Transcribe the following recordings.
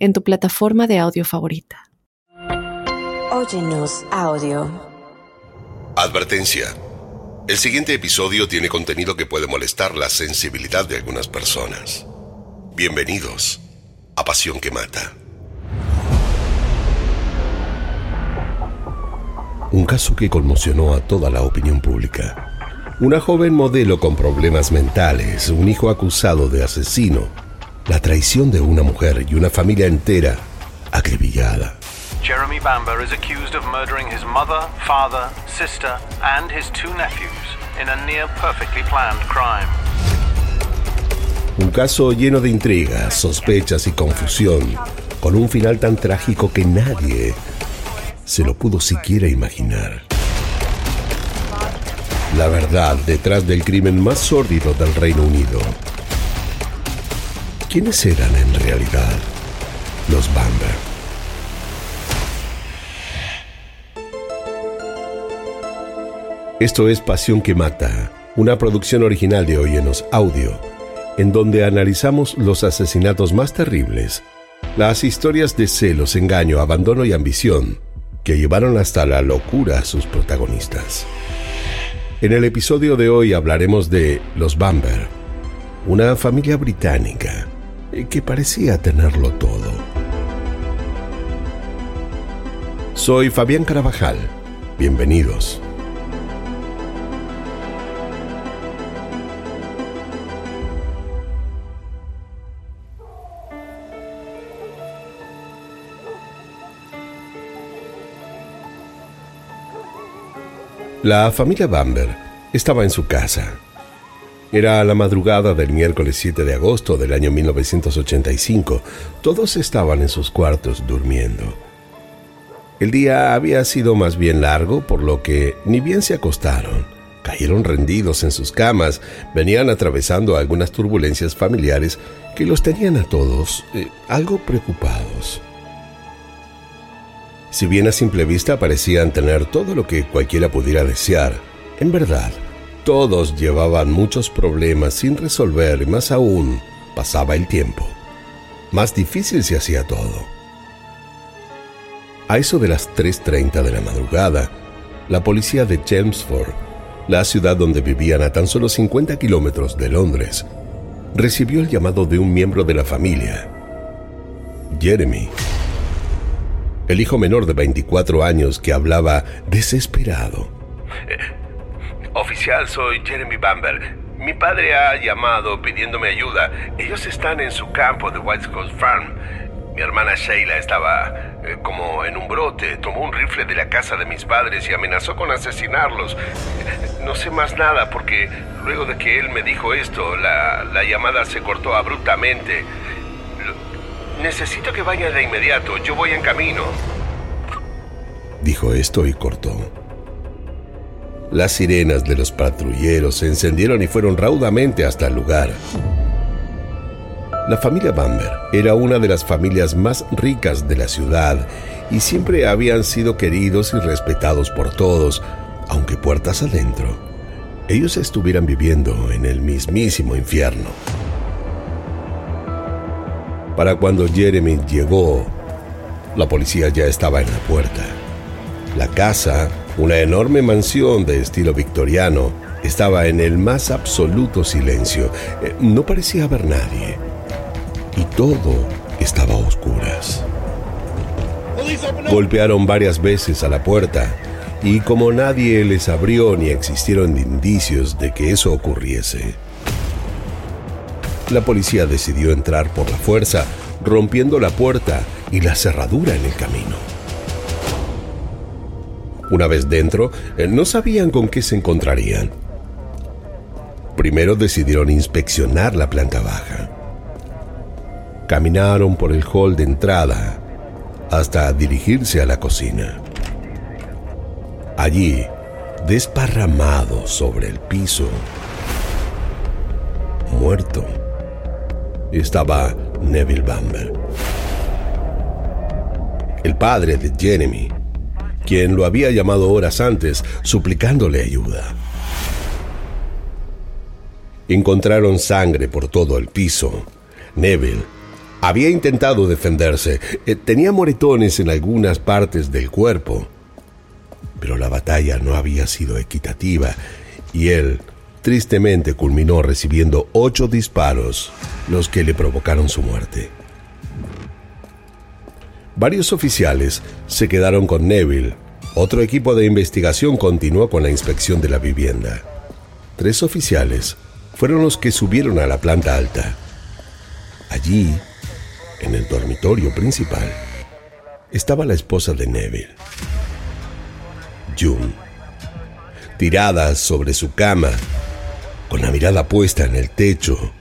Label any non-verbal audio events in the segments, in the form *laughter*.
en tu plataforma de audio favorita. Óyenos audio. Advertencia. El siguiente episodio tiene contenido que puede molestar la sensibilidad de algunas personas. Bienvenidos a Pasión que Mata. Un caso que conmocionó a toda la opinión pública. Una joven modelo con problemas mentales, un hijo acusado de asesino la traición de una mujer y una familia entera acribillada. Jeremy Bamber is accused of murdering his mother, father, sister, and his two nephews in a near perfectly planned crime. Un caso lleno de intrigas, sospechas y confusión, con un final tan trágico que nadie se lo pudo siquiera imaginar. La verdad detrás del crimen más sórdido del Reino Unido ¿Quiénes eran en realidad los Bamber? Esto es Pasión que Mata, una producción original de Oyenos Audio, en donde analizamos los asesinatos más terribles, las historias de celos, engaño, abandono y ambición que llevaron hasta la locura a sus protagonistas. En el episodio de hoy hablaremos de los Bamber, una familia británica que parecía tenerlo todo. Soy Fabián Carabajal. Bienvenidos. La familia Bamber estaba en su casa, era la madrugada del miércoles 7 de agosto del año 1985. Todos estaban en sus cuartos durmiendo. El día había sido más bien largo, por lo que ni bien se acostaron. Cayeron rendidos en sus camas, venían atravesando algunas turbulencias familiares que los tenían a todos eh, algo preocupados. Si bien a simple vista parecían tener todo lo que cualquiera pudiera desear, en verdad, todos llevaban muchos problemas sin resolver y más aún pasaba el tiempo. Más difícil se hacía todo. A eso de las 3.30 de la madrugada, la policía de Chelmsford, la ciudad donde vivían a tan solo 50 kilómetros de Londres, recibió el llamado de un miembro de la familia, Jeremy, el hijo menor de 24 años que hablaba desesperado. Oficial, soy Jeremy Bamber. Mi padre ha llamado pidiéndome ayuda. Ellos están en su campo de White Coast Farm. Mi hermana Sheila estaba eh, como en un brote. Tomó un rifle de la casa de mis padres y amenazó con asesinarlos. No sé más nada porque luego de que él me dijo esto, la llamada se cortó abruptamente. Necesito que vaya de inmediato. Yo voy en camino. Dijo esto y cortó. Las sirenas de los patrulleros se encendieron y fueron raudamente hasta el lugar. La familia Bamber era una de las familias más ricas de la ciudad y siempre habían sido queridos y respetados por todos, aunque puertas adentro, ellos estuvieran viviendo en el mismísimo infierno. Para cuando Jeremy llegó, la policía ya estaba en la puerta. La casa una enorme mansión de estilo victoriano estaba en el más absoluto silencio. Eh, no parecía haber nadie. Y todo estaba a oscuras. Golpearon varias veces a la puerta y como nadie les abrió ni existieron indicios de que eso ocurriese, la policía decidió entrar por la fuerza, rompiendo la puerta y la cerradura en el camino. Una vez dentro, eh, no sabían con qué se encontrarían. Primero decidieron inspeccionar la planta baja. Caminaron por el hall de entrada hasta dirigirse a la cocina. Allí, desparramado sobre el piso, muerto, estaba Neville Bamber, el padre de Jeremy, quien lo había llamado horas antes suplicándole ayuda. Encontraron sangre por todo el piso. Neville había intentado defenderse, eh, tenía moretones en algunas partes del cuerpo, pero la batalla no había sido equitativa y él tristemente culminó recibiendo ocho disparos, los que le provocaron su muerte. Varios oficiales se quedaron con Neville. Otro equipo de investigación continuó con la inspección de la vivienda. Tres oficiales fueron los que subieron a la planta alta. Allí, en el dormitorio principal, estaba la esposa de Neville, June, tirada sobre su cama con la mirada puesta en el techo,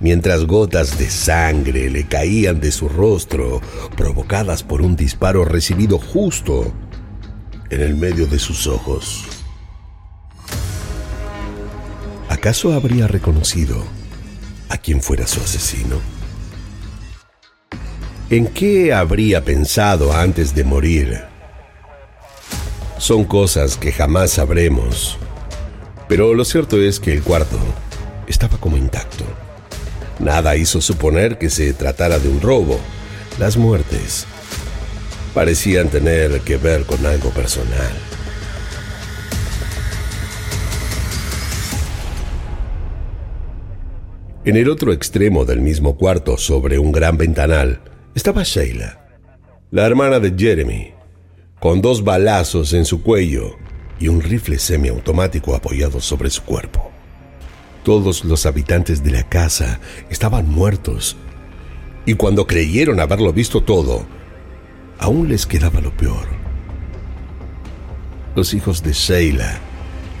mientras gotas de sangre le caían de su rostro, provocadas por un disparo recibido justo en el medio de sus ojos. ¿Acaso habría reconocido a quien fuera su asesino? ¿En qué habría pensado antes de morir? Son cosas que jamás sabremos. Pero lo cierto es que el cuarto estaba como intacto. Nada hizo suponer que se tratara de un robo. Las muertes parecían tener que ver con algo personal. En el otro extremo del mismo cuarto, sobre un gran ventanal, estaba Sheila, la hermana de Jeremy, con dos balazos en su cuello y un rifle semiautomático apoyado sobre su cuerpo. Todos los habitantes de la casa estaban muertos, y cuando creyeron haberlo visto todo, aún les quedaba lo peor. Los hijos de Sheila,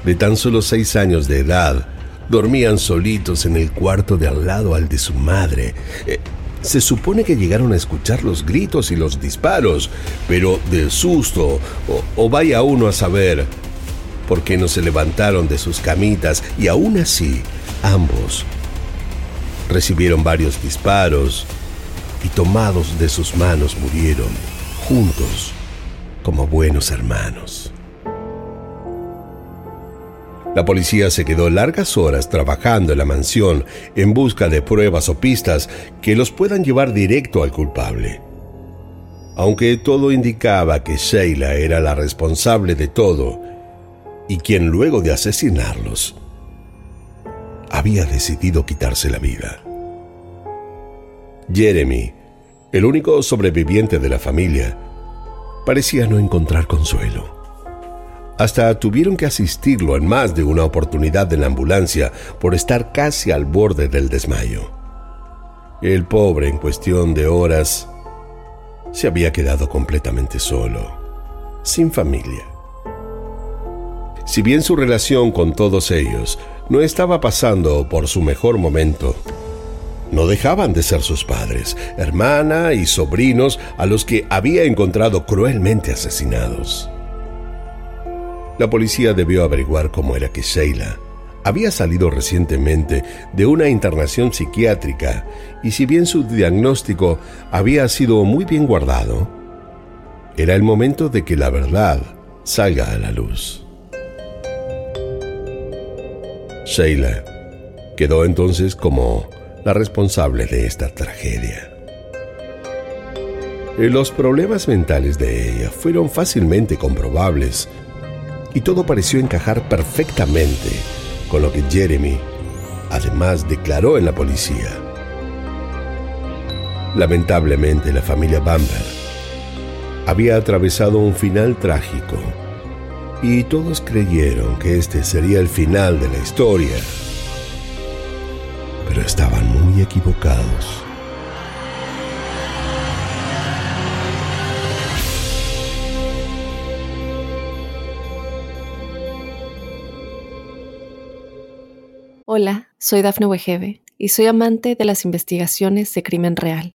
de tan solo seis años de edad, dormían solitos en el cuarto de al lado al de su madre. Eh, se supone que llegaron a escuchar los gritos y los disparos, pero del susto, o vaya uno a saber, porque no se levantaron de sus camitas y aún así ambos recibieron varios disparos y tomados de sus manos murieron juntos como buenos hermanos. La policía se quedó largas horas trabajando en la mansión en busca de pruebas o pistas que los puedan llevar directo al culpable. Aunque todo indicaba que Sheila era la responsable de todo, y quien luego de asesinarlos había decidido quitarse la vida. Jeremy, el único sobreviviente de la familia, parecía no encontrar consuelo. Hasta tuvieron que asistirlo en más de una oportunidad en la ambulancia por estar casi al borde del desmayo. El pobre, en cuestión de horas, se había quedado completamente solo, sin familia. Si bien su relación con todos ellos no estaba pasando por su mejor momento, no dejaban de ser sus padres, hermana y sobrinos a los que había encontrado cruelmente asesinados. La policía debió averiguar cómo era que Sheila había salido recientemente de una internación psiquiátrica y si bien su diagnóstico había sido muy bien guardado, era el momento de que la verdad salga a la luz. Sheila quedó entonces como la responsable de esta tragedia. Los problemas mentales de ella fueron fácilmente comprobables y todo pareció encajar perfectamente con lo que Jeremy además declaró en la policía. Lamentablemente la familia Bamber había atravesado un final trágico y todos creyeron que este sería el final de la historia. Pero estaban muy equivocados. Hola, soy Dafne Wegebe y soy amante de las investigaciones de crimen real.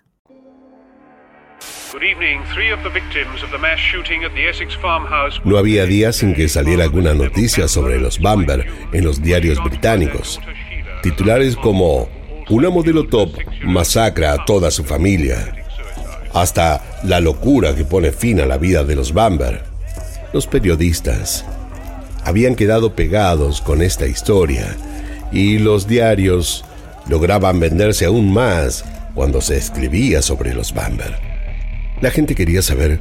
No había días sin que saliera alguna noticia sobre los Bamber en los diarios británicos. Titulares como Una modelo top masacra a toda su familia. Hasta la locura que pone fin a la vida de los Bamber. Los periodistas habían quedado pegados con esta historia y los diarios lograban venderse aún más cuando se escribía sobre los Bamber. La gente quería saber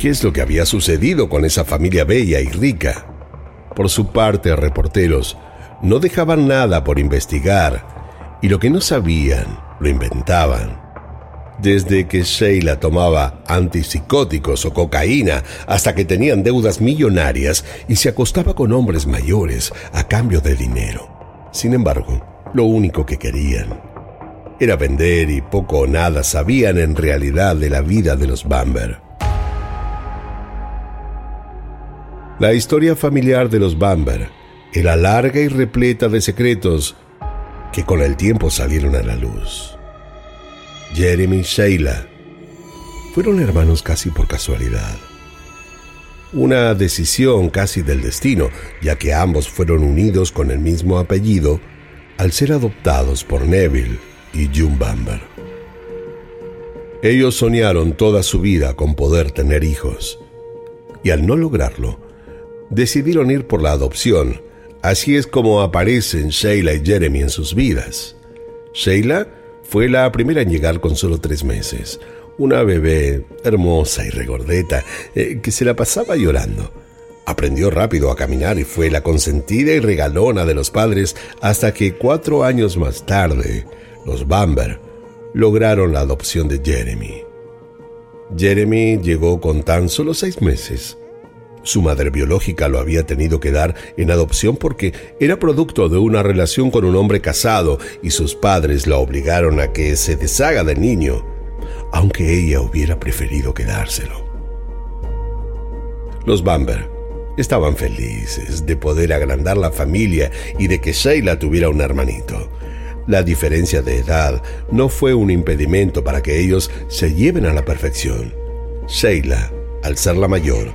qué es lo que había sucedido con esa familia bella y rica. Por su parte, reporteros no dejaban nada por investigar y lo que no sabían lo inventaban. Desde que Sheila tomaba antipsicóticos o cocaína hasta que tenían deudas millonarias y se acostaba con hombres mayores a cambio de dinero. Sin embargo, lo único que querían era vender y poco o nada sabían en realidad de la vida de los Bamber. La historia familiar de los Bamber era larga y repleta de secretos que con el tiempo salieron a la luz. Jeremy y Sheila fueron hermanos casi por casualidad. Una decisión casi del destino, ya que ambos fueron unidos con el mismo apellido al ser adoptados por Neville, y June Bamber. Ellos soñaron toda su vida con poder tener hijos, y al no lograrlo, decidieron ir por la adopción. Así es como aparecen Sheila y Jeremy en sus vidas. Sheila fue la primera en llegar con solo tres meses, una bebé hermosa y regordeta eh, que se la pasaba llorando. Aprendió rápido a caminar y fue la consentida y regalona de los padres hasta que cuatro años más tarde los Bamber, lograron la adopción de Jeremy. Jeremy llegó con tan solo seis meses. Su madre biológica lo había tenido que dar en adopción porque era producto de una relación con un hombre casado y sus padres la obligaron a que se deshaga del niño, aunque ella hubiera preferido quedárselo. Los Bamber estaban felices de poder agrandar la familia y de que Sheila tuviera un hermanito. La diferencia de edad no fue un impedimento para que ellos se lleven a la perfección. Sheila, al ser la mayor,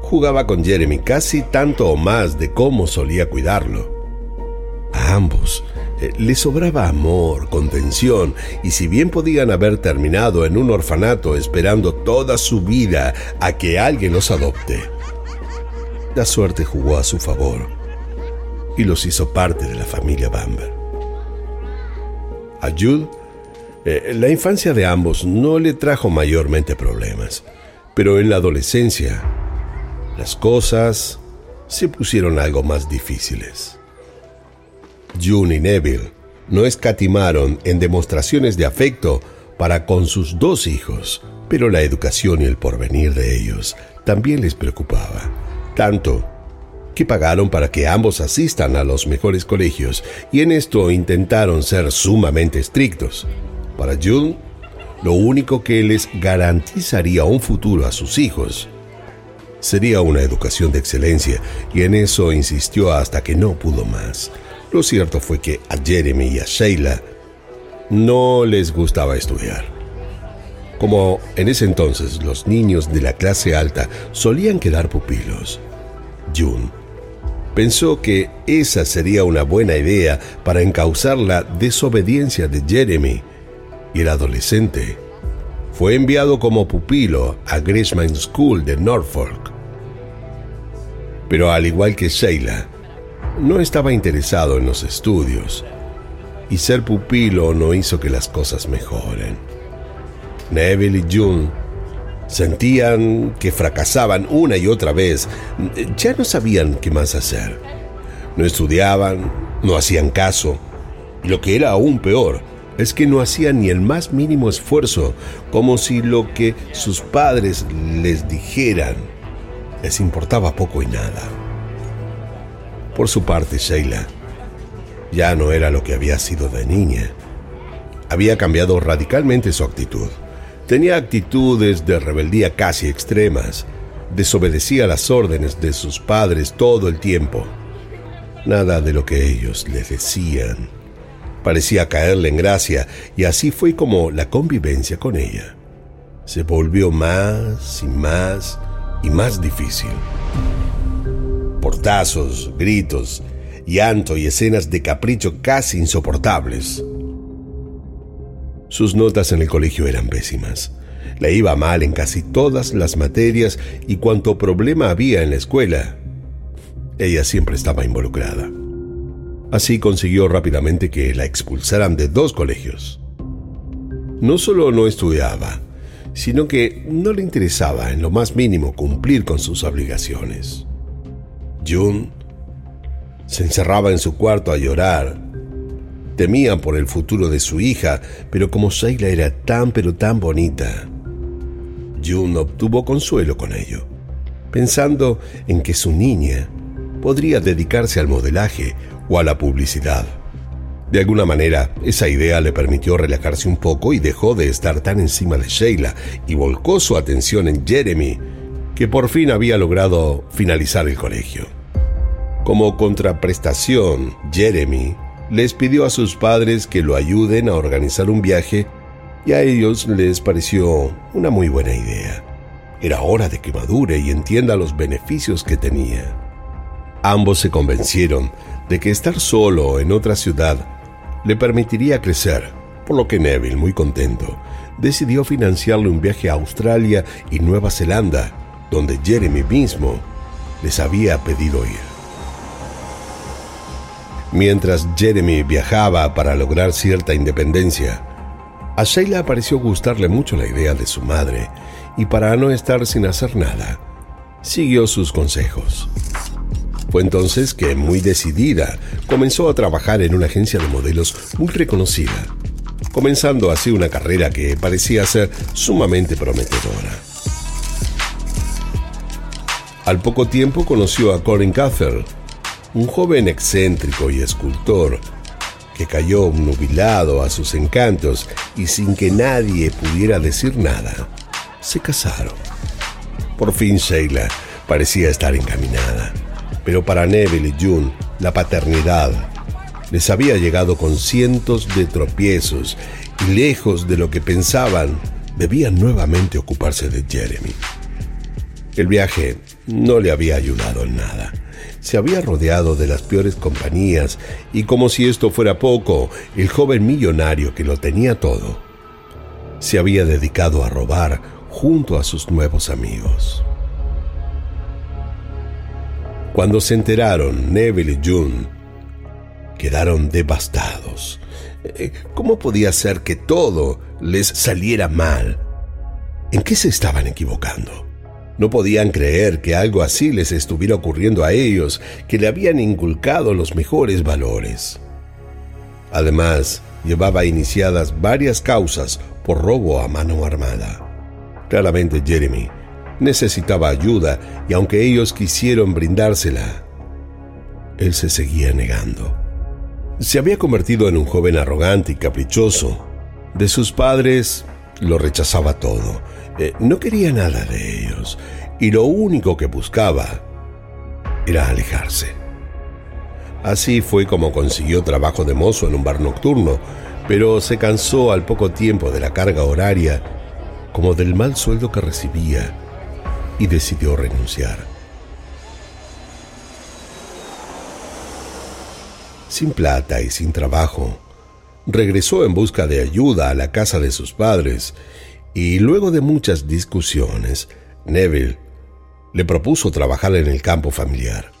jugaba con Jeremy casi tanto o más de cómo solía cuidarlo. A ambos eh, les sobraba amor, contención, y si bien podían haber terminado en un orfanato esperando toda su vida a que alguien los adopte, la suerte jugó a su favor y los hizo parte de la familia Bamber. A Jude, eh, la infancia de ambos no le trajo mayormente problemas, pero en la adolescencia las cosas se pusieron algo más difíciles. June y Neville no escatimaron en demostraciones de afecto para con sus dos hijos, pero la educación y el porvenir de ellos también les preocupaba, tanto que pagaron para que ambos asistan a los mejores colegios y en esto intentaron ser sumamente estrictos. Para June, lo único que les garantizaría un futuro a sus hijos sería una educación de excelencia y en eso insistió hasta que no pudo más. Lo cierto fue que a Jeremy y a Sheila no les gustaba estudiar. Como en ese entonces los niños de la clase alta solían quedar pupilos, June pensó que esa sería una buena idea para encauzar la desobediencia de Jeremy y el adolescente fue enviado como pupilo a Gresham School de Norfolk. Pero al igual que Sheila, no estaba interesado en los estudios y ser pupilo no hizo que las cosas mejoren. Neville y June Sentían que fracasaban una y otra vez. Ya no sabían qué más hacer. No estudiaban, no hacían caso. Y lo que era aún peor es que no hacían ni el más mínimo esfuerzo, como si lo que sus padres les dijeran les importaba poco y nada. Por su parte, Sheila ya no era lo que había sido de niña. Había cambiado radicalmente su actitud. Tenía actitudes de rebeldía casi extremas. Desobedecía las órdenes de sus padres todo el tiempo. Nada de lo que ellos le decían parecía caerle en gracia y así fue como la convivencia con ella se volvió más y más y más difícil. Portazos, gritos, llanto y escenas de capricho casi insoportables. Sus notas en el colegio eran pésimas. Le iba mal en casi todas las materias y cuanto problema había en la escuela, ella siempre estaba involucrada. Así consiguió rápidamente que la expulsaran de dos colegios. No solo no estudiaba, sino que no le interesaba en lo más mínimo cumplir con sus obligaciones. June se encerraba en su cuarto a llorar. Temía por el futuro de su hija, pero como Sheila era tan pero tan bonita, June obtuvo consuelo con ello, pensando en que su niña podría dedicarse al modelaje o a la publicidad. De alguna manera, esa idea le permitió relajarse un poco y dejó de estar tan encima de Sheila y volcó su atención en Jeremy, que por fin había logrado finalizar el colegio. Como contraprestación, Jeremy les pidió a sus padres que lo ayuden a organizar un viaje y a ellos les pareció una muy buena idea. Era hora de que madure y entienda los beneficios que tenía. Ambos se convencieron de que estar solo en otra ciudad le permitiría crecer, por lo que Neville, muy contento, decidió financiarle un viaje a Australia y Nueva Zelanda, donde Jeremy mismo les había pedido ir. Mientras Jeremy viajaba para lograr cierta independencia, a Sheila pareció gustarle mucho la idea de su madre y para no estar sin hacer nada, siguió sus consejos. Fue entonces que, muy decidida, comenzó a trabajar en una agencia de modelos muy reconocida, comenzando así una carrera que parecía ser sumamente prometedora. Al poco tiempo conoció a Colin Cather, un joven excéntrico y escultor que cayó nubilado a sus encantos y sin que nadie pudiera decir nada, se casaron. Por fin Sheila parecía estar encaminada. Pero para Neville y June, la paternidad les había llegado con cientos de tropiezos y lejos de lo que pensaban, debían nuevamente ocuparse de Jeremy. El viaje no le había ayudado en nada. Se había rodeado de las peores compañías y como si esto fuera poco, el joven millonario que lo tenía todo, se había dedicado a robar junto a sus nuevos amigos. Cuando se enteraron, Neville y June quedaron devastados. Eh, ¿Cómo podía ser que todo les saliera mal? ¿En qué se estaban equivocando? No podían creer que algo así les estuviera ocurriendo a ellos, que le habían inculcado los mejores valores. Además, llevaba iniciadas varias causas por robo a mano armada. Claramente Jeremy necesitaba ayuda y aunque ellos quisieron brindársela, él se seguía negando. Se había convertido en un joven arrogante y caprichoso. De sus padres lo rechazaba todo. Eh, no quería nada de ellos y lo único que buscaba era alejarse. Así fue como consiguió trabajo de mozo en un bar nocturno, pero se cansó al poco tiempo de la carga horaria como del mal sueldo que recibía y decidió renunciar. Sin plata y sin trabajo, regresó en busca de ayuda a la casa de sus padres y luego de muchas discusiones, Neville le propuso trabajar en el campo familiar.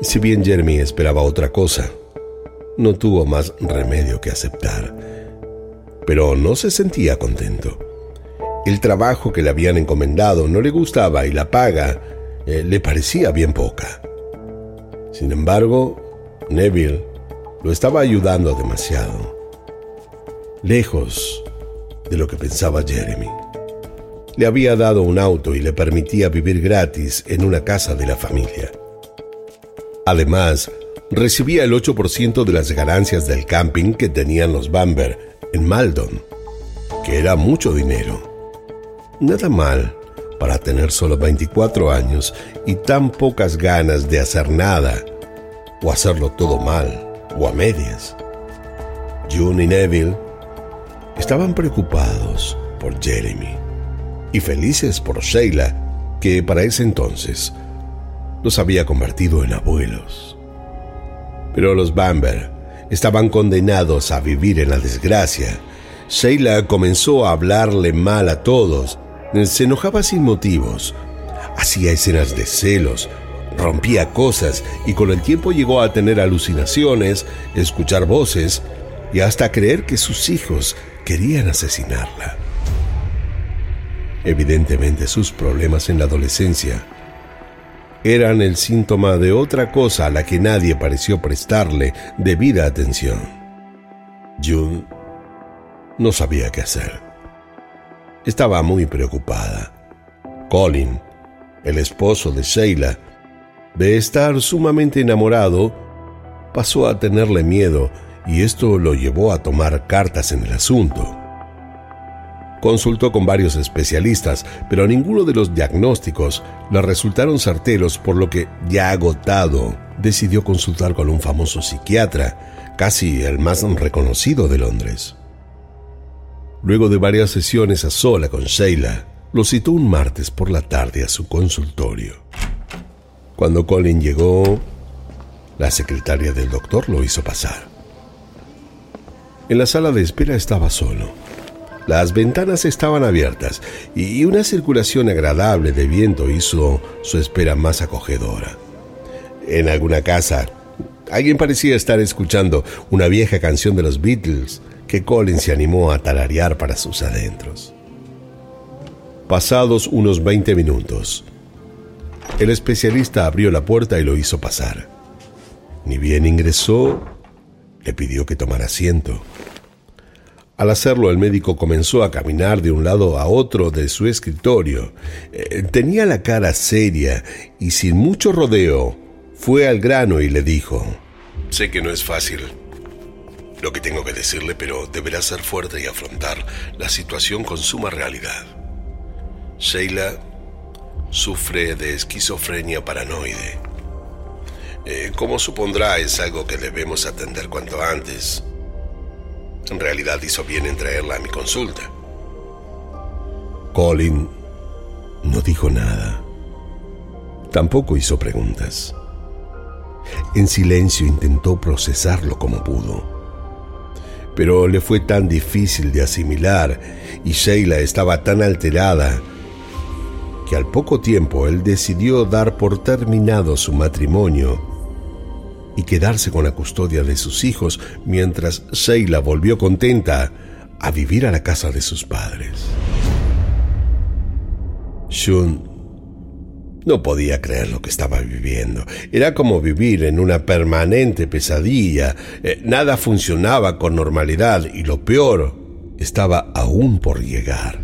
Si bien Jeremy esperaba otra cosa, no tuvo más remedio que aceptar, pero no se sentía contento. El trabajo que le habían encomendado no le gustaba y la paga eh, le parecía bien poca. Sin embargo, Neville lo estaba ayudando demasiado, lejos de lo que pensaba Jeremy. le había dado un auto y le permitía vivir gratis en una casa de la familia. Además, recibía el 8% de las ganancias del camping que tenían los Bamber en Maldon, que era mucho dinero. Nada mal para tener solo 24 años y tan pocas ganas de hacer nada, o hacerlo todo mal, o a medias. June y Neville estaban preocupados por Jeremy y felices por Sheila, que para ese entonces los había convertido en abuelos. Pero los Bamber estaban condenados a vivir en la desgracia. Sheila comenzó a hablarle mal a todos, se enojaba sin motivos, hacía escenas de celos, rompía cosas y con el tiempo llegó a tener alucinaciones, escuchar voces y hasta creer que sus hijos querían asesinarla. Evidentemente sus problemas en la adolescencia eran el síntoma de otra cosa a la que nadie pareció prestarle debida atención. June no sabía qué hacer. Estaba muy preocupada. Colin, el esposo de Sheila, de estar sumamente enamorado, pasó a tenerle miedo y esto lo llevó a tomar cartas en el asunto. Consultó con varios especialistas, pero ninguno de los diagnósticos le resultaron certeros, por lo que, ya agotado, decidió consultar con un famoso psiquiatra, casi el más reconocido de Londres. Luego de varias sesiones a sola con Sheila, lo citó un martes por la tarde a su consultorio. Cuando Colin llegó, la secretaria del doctor lo hizo pasar. En la sala de espera estaba solo. Las ventanas estaban abiertas y una circulación agradable de viento hizo su espera más acogedora. En alguna casa, alguien parecía estar escuchando una vieja canción de los Beatles que Colin se animó a tararear para sus adentros. Pasados unos 20 minutos, el especialista abrió la puerta y lo hizo pasar. Ni bien ingresó, le pidió que tomara asiento. Al hacerlo, el médico comenzó a caminar de un lado a otro de su escritorio. Eh, tenía la cara seria y sin mucho rodeo fue al grano y le dijo, Sé que no es fácil lo que tengo que decirle, pero deberá ser fuerte y afrontar la situación con suma realidad. Sheila sufre de esquizofrenia paranoide. Eh, como supondrá, es algo que debemos atender cuanto antes. En realidad hizo bien en traerla a mi consulta. Colin no dijo nada. Tampoco hizo preguntas. En silencio intentó procesarlo como pudo. Pero le fue tan difícil de asimilar y Sheila estaba tan alterada que al poco tiempo él decidió dar por terminado su matrimonio y quedarse con la custodia de sus hijos mientras Sheila volvió contenta a vivir a la casa de sus padres. Shun no podía creer lo que estaba viviendo. Era como vivir en una permanente pesadilla. Eh, nada funcionaba con normalidad y lo peor estaba aún por llegar.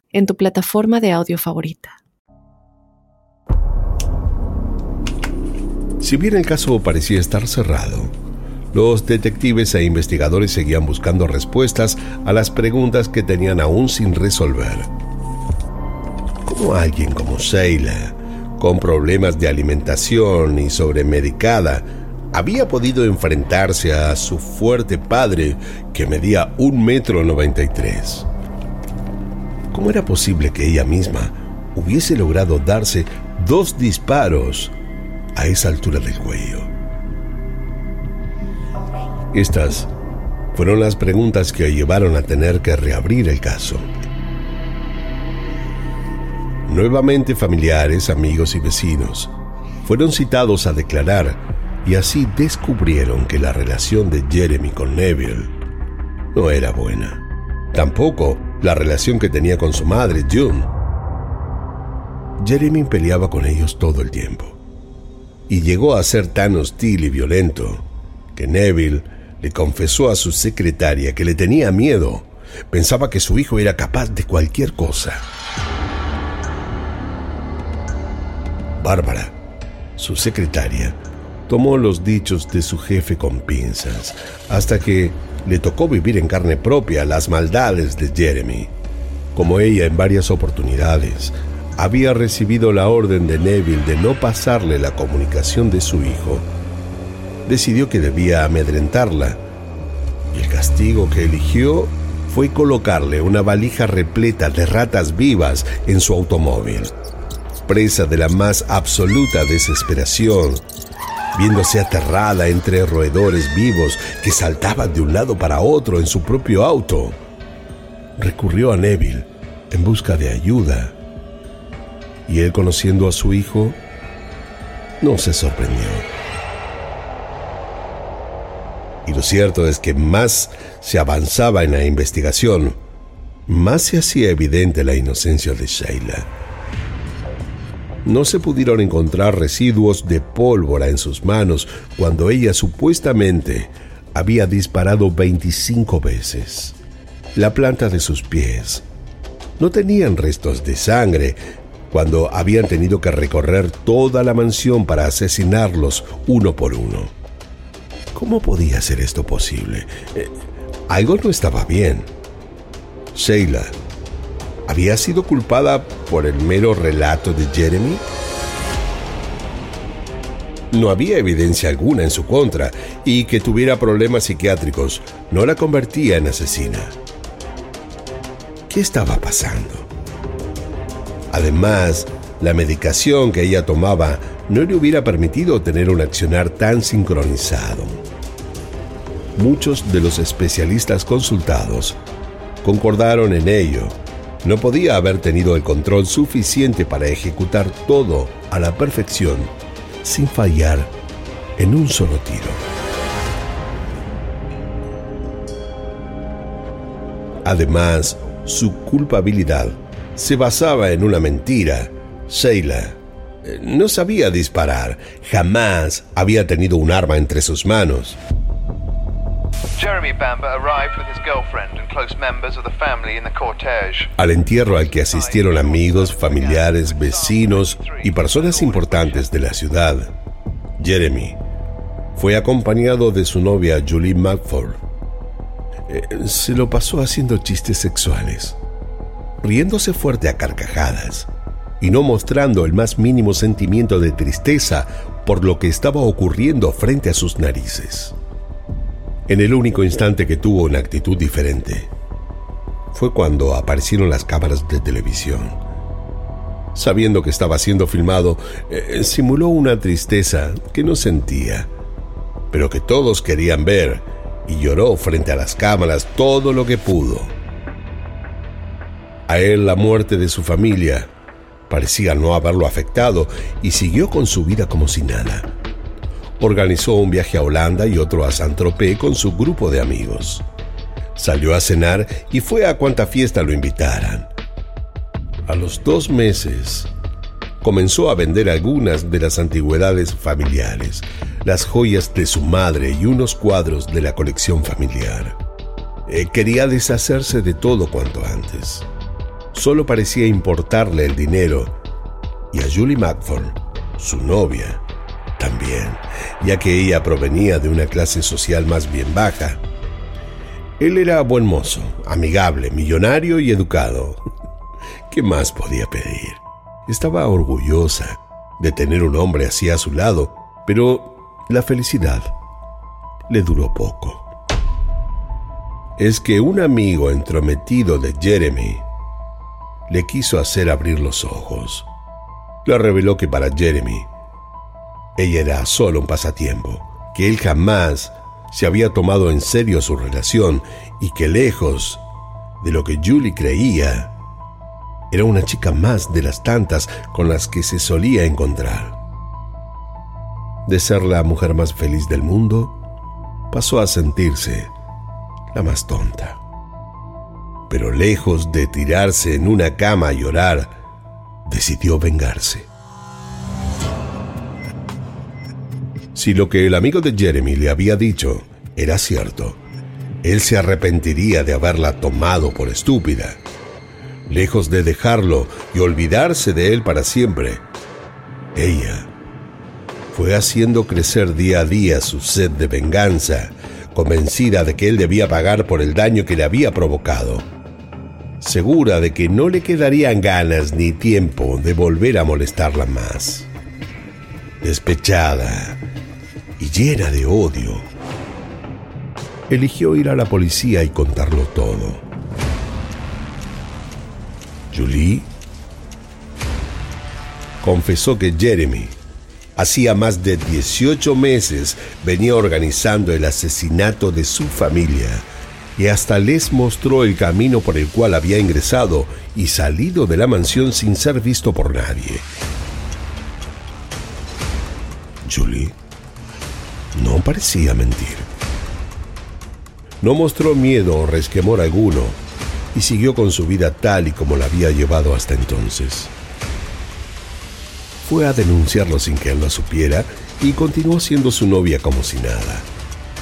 en tu plataforma de audio favorita. Si bien el caso parecía estar cerrado, los detectives e investigadores seguían buscando respuestas a las preguntas que tenían aún sin resolver. ¿Cómo alguien como Sheila, con problemas de alimentación y sobremedicada, había podido enfrentarse a su fuerte padre que medía un metro noventa y tres? ¿Cómo era posible que ella misma hubiese logrado darse dos disparos a esa altura del cuello? Estas fueron las preguntas que llevaron a tener que reabrir el caso. Nuevamente familiares, amigos y vecinos fueron citados a declarar y así descubrieron que la relación de Jeremy con Neville no era buena. Tampoco la relación que tenía con su madre, June. Jeremy peleaba con ellos todo el tiempo y llegó a ser tan hostil y violento que Neville le confesó a su secretaria que le tenía miedo. Pensaba que su hijo era capaz de cualquier cosa. Bárbara, su secretaria, tomó los dichos de su jefe con pinzas, hasta que le tocó vivir en carne propia las maldades de Jeremy. Como ella en varias oportunidades había recibido la orden de Neville de no pasarle la comunicación de su hijo, decidió que debía amedrentarla, y el castigo que eligió fue colocarle una valija repleta de ratas vivas en su automóvil. Presa de la más absoluta desesperación, viéndose aterrada entre roedores vivos que saltaban de un lado para otro en su propio auto, recurrió a Neville en busca de ayuda. Y él, conociendo a su hijo, no se sorprendió. Y lo cierto es que más se avanzaba en la investigación, más se hacía evidente la inocencia de Sheila. No se pudieron encontrar residuos de pólvora en sus manos cuando ella supuestamente había disparado 25 veces. La planta de sus pies no tenían restos de sangre cuando habían tenido que recorrer toda la mansión para asesinarlos uno por uno. ¿Cómo podía ser esto posible? Eh, algo no estaba bien. Sheila, ¿había sido culpada por el mero relato de Jeremy? No había evidencia alguna en su contra y que tuviera problemas psiquiátricos no la convertía en asesina. ¿Qué estaba pasando? Además, la medicación que ella tomaba no le hubiera permitido tener un accionar tan sincronizado. Muchos de los especialistas consultados concordaron en ello. No podía haber tenido el control suficiente para ejecutar todo a la perfección sin fallar en un solo tiro. Además, su culpabilidad se basaba en una mentira. Sheila eh, no sabía disparar, jamás había tenido un arma entre sus manos. Al entierro al que asistieron amigos, familiares, vecinos y personas importantes de la ciudad, Jeremy fue acompañado de su novia Julie Magford. Eh, se lo pasó haciendo chistes sexuales, riéndose fuerte a carcajadas y no mostrando el más mínimo sentimiento de tristeza por lo que estaba ocurriendo frente a sus narices en el único instante que tuvo una actitud diferente. Fue cuando aparecieron las cámaras de televisión. Sabiendo que estaba siendo filmado, eh, simuló una tristeza que no sentía, pero que todos querían ver, y lloró frente a las cámaras todo lo que pudo. A él la muerte de su familia parecía no haberlo afectado y siguió con su vida como si nada organizó un viaje a Holanda y otro a Saint-Tropez con su grupo de amigos. Salió a cenar y fue a cuanta fiesta lo invitaran. A los dos meses, comenzó a vender algunas de las antigüedades familiares, las joyas de su madre y unos cuadros de la colección familiar. Eh, quería deshacerse de todo cuanto antes. Solo parecía importarle el dinero y a Julie Magford, su novia, también, ya que ella provenía de una clase social más bien baja. Él era buen mozo, amigable, millonario y educado. *laughs* ¿Qué más podía pedir? Estaba orgullosa de tener un hombre así a su lado, pero la felicidad le duró poco. Es que un amigo entrometido de Jeremy le quiso hacer abrir los ojos. Le reveló que para Jeremy Ella era solo un pasatiempo, que él jamás se había tomado en serio su relación y que lejos de lo que Julie creía, era una chica más de las tantas con las que se solía encontrar. De ser la mujer más feliz del mundo, pasó a sentirse la más tonta. Pero lejos de tirarse en una cama a llorar, decidió vengarse. Si lo que el amigo de Jeremy le había dicho era cierto, él se arrepentiría de haberla tomado por estúpida. Lejos de dejarlo y olvidarse de él para siempre, ella fue haciendo crecer día a día su sed de venganza, convencida de que él debía pagar por el daño que le había provocado. Segura de que no le quedarían ganas ni tiempo de volver a molestarla más. Despechada y llena de odio, eligió ir a la policía y contarlo todo. Julie confesó que Jeremy hacía más de 18 meses venía organizando el asesinato de su familia y hasta les mostró el camino por el cual había ingresado y salido de la mansión sin ser visto por nadie. Julie no parecía mentir. No mostró miedo o resquemor alguno y siguió con su vida tal y como la había llevado hasta entonces. Fue a denunciarlo sin que él lo supiera y continuó siendo su novia como si nada.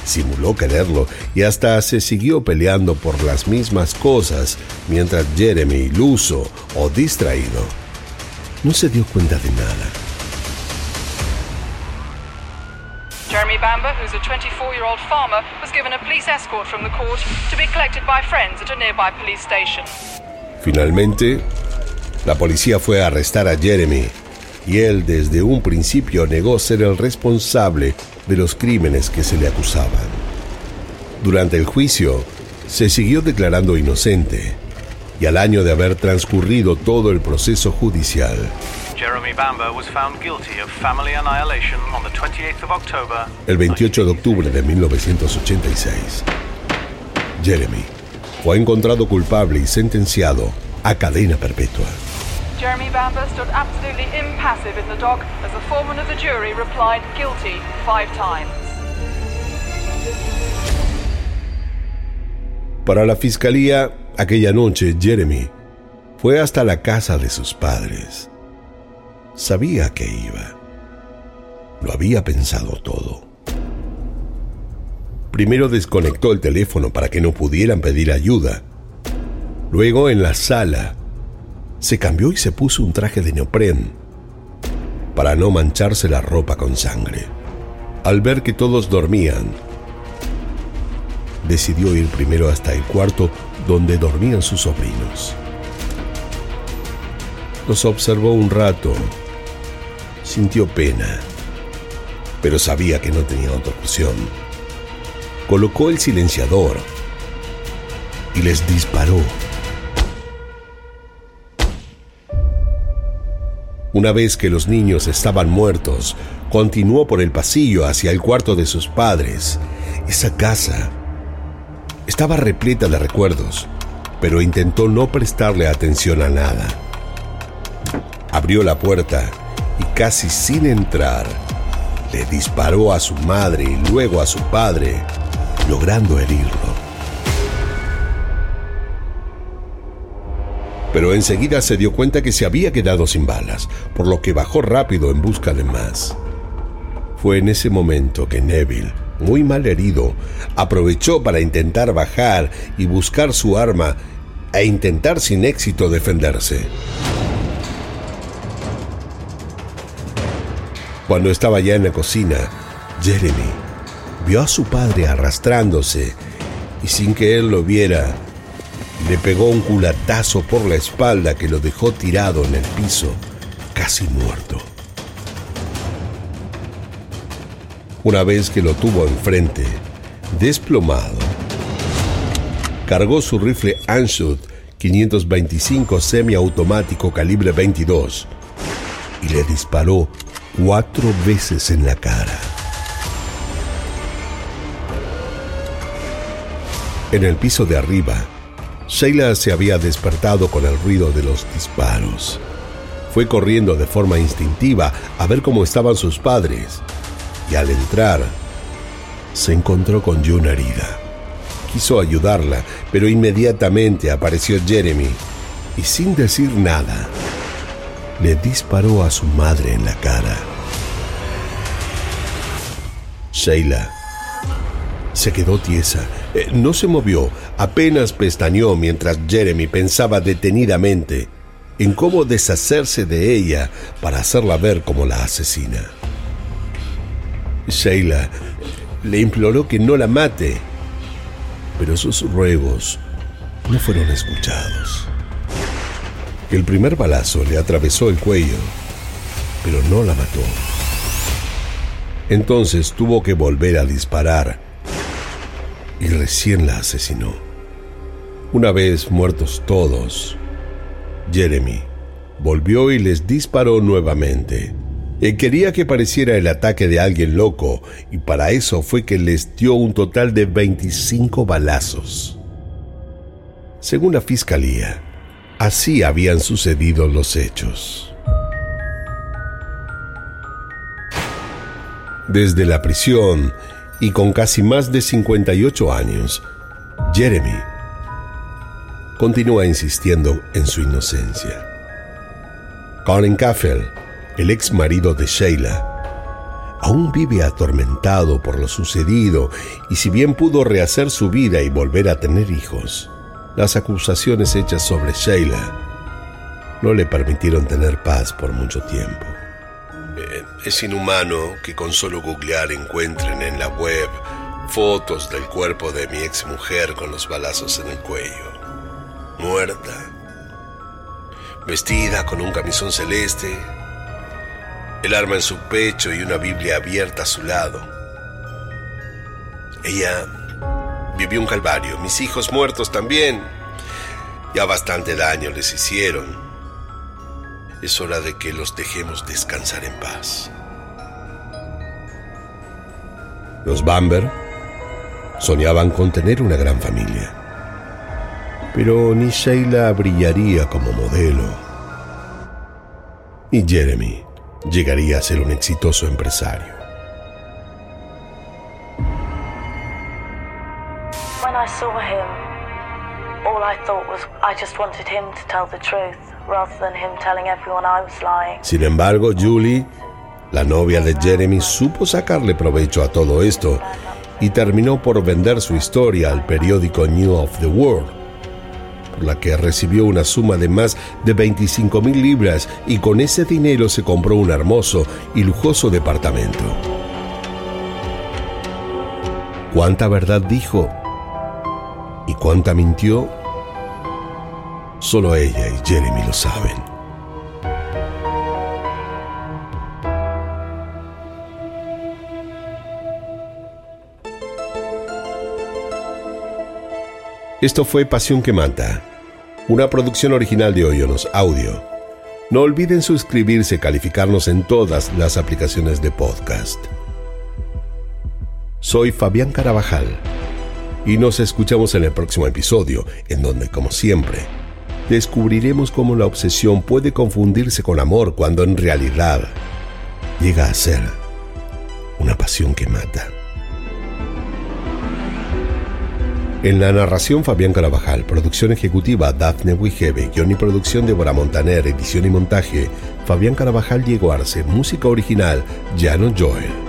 Simuló quererlo y hasta se siguió peleando por las mismas cosas mientras Jeremy, iluso o distraído, no se dio cuenta de nada. Bamber, who's a 24-year-old farmer, was given a police escort from the court to be collected by friends at a nearby police station. Finalmente, la policía fue a arrestar a Jeremy y él desde un principio negó ser el responsable de los crímenes que se le acusaban. Durante el juicio, se siguió declarando inocente y al año de haber transcurrido todo el proceso judicial, Jeremy Bamber was found guilty of family annihilation on the 28th of October. El 28 de octubre de 1986, Jeremy fue encontrado culpable y sentenciado a cadena perpetua. Jeremy Bamber stood absolutely impassive in the dock as the foreman of the jury replied guilty five times. Para la fiscalía, aquella noche Jeremy fue hasta la casa de sus padres sabía que iba. Lo había pensado todo. Primero desconectó el teléfono para que no pudieran pedir ayuda. Luego, en la sala, se cambió y se puso un traje de neopren para no mancharse la ropa con sangre. Al ver que todos dormían, decidió ir primero hasta el cuarto donde dormían sus sobrinos. Los observó un rato Sintió pena, pero sabía que no tenía otra opción. Colocó el silenciador y les disparó. Una vez que los niños estaban muertos, continuó por el pasillo hacia el cuarto de sus padres. Esa casa estaba repleta de recuerdos, pero intentó no prestarle atención a nada. Abrió la puerta y casi sin entrar, le disparó a su madre y luego a su padre, logrando herirlo. Pero enseguida se dio cuenta que se había quedado sin balas, por lo que bajó rápido en busca de más. Fue en ese momento que Neville, muy mal herido, aprovechó para intentar bajar y buscar su arma e intentar sin éxito defenderse. Cuando estaba ya en la cocina, Jeremy vio a su padre arrastrándose y sin que él lo viera, le pegó un culatazo por la espalda que lo dejó tirado en el piso, casi muerto. Una vez que lo tuvo enfrente, desplomado, cargó su rifle Anshut 525 semiautomático calibre 22 y le disparó cuatro veces en la cara. En el piso de arriba, Sheila se había despertado con el ruido de los disparos. Fue corriendo de forma instintiva a ver cómo estaban sus padres y al entrar se encontró con June herida. Quiso ayudarla, pero inmediatamente apareció Jeremy y sin decir nada, le disparó a su madre en la cara. Sheila se quedó tiesa. Eh, no se movió, apenas pestañeó mientras Jeremy pensaba detenidamente en cómo deshacerse de ella para hacerla ver como la asesina. Sheila le imploró que no la mate, pero sus ruegos no fueron escuchados. El primer balazo le atravesó el cuello, pero no la mató. Entonces tuvo que volver a disparar y recién la asesinó. Una vez muertos todos, Jeremy volvió y les disparó nuevamente. Él quería que pareciera el ataque de alguien loco y para eso fue que les dio un total de 25 balazos. Según la fiscalía, así habían sucedido los hechos. Desde la prisión y con casi más de 58 años, Jeremy continúa insistiendo en su inocencia. Colin Caffell el ex marido de Sheila, aún vive atormentado por lo sucedido y si bien pudo rehacer su vida y volver a tener hijos, las acusaciones hechas sobre Sheila no le permitieron tener paz por mucho tiempo. Eh, es inhumano que con solo googlear encuentren en la web fotos del cuerpo de mi ex mujer con los balazos en el cuello, muerta, vestida con un camisón celeste, el arma en su pecho y una Biblia abierta a su lado. Ella vivió un calvario, mis hijos muertos también. Ya bastante daño les hicieron. Es hora de que los dejemos descansar en paz. Los Bamber soñaban con tener una gran familia. Pero ni Sheila brillaría como modelo. Ni Jeremy llegaría a ser un exitoso empresario. When I saw him, all I thought was I just wanted him to tell the truth Sin embargo, Julie, la novia de Jeremy, supo sacarle provecho a todo esto y terminó por vender su historia al periódico New of the World la que recibió una suma de más de 25 mil libras y con ese dinero se compró un hermoso y lujoso departamento. ¿Cuánta verdad dijo? ¿Y cuánta mintió? Solo ella y Jeremy lo saben. Esto fue Pasión que Mata una producción original de Oyonos Audio. No olviden suscribirse y calificarnos en todas las aplicaciones de podcast. Soy Fabián Carabajal y nos escuchamos en el próximo episodio, en donde, como siempre, descubriremos cómo la obsesión puede confundirse con amor cuando en realidad llega a ser una pasión que mata. En la narración Fabián Carabajal, producción ejecutiva Daphne Wigebe, guion y producción Débora Montaner, edición y montaje Fabián Carabajal Diego Arce, música original Jano Joel.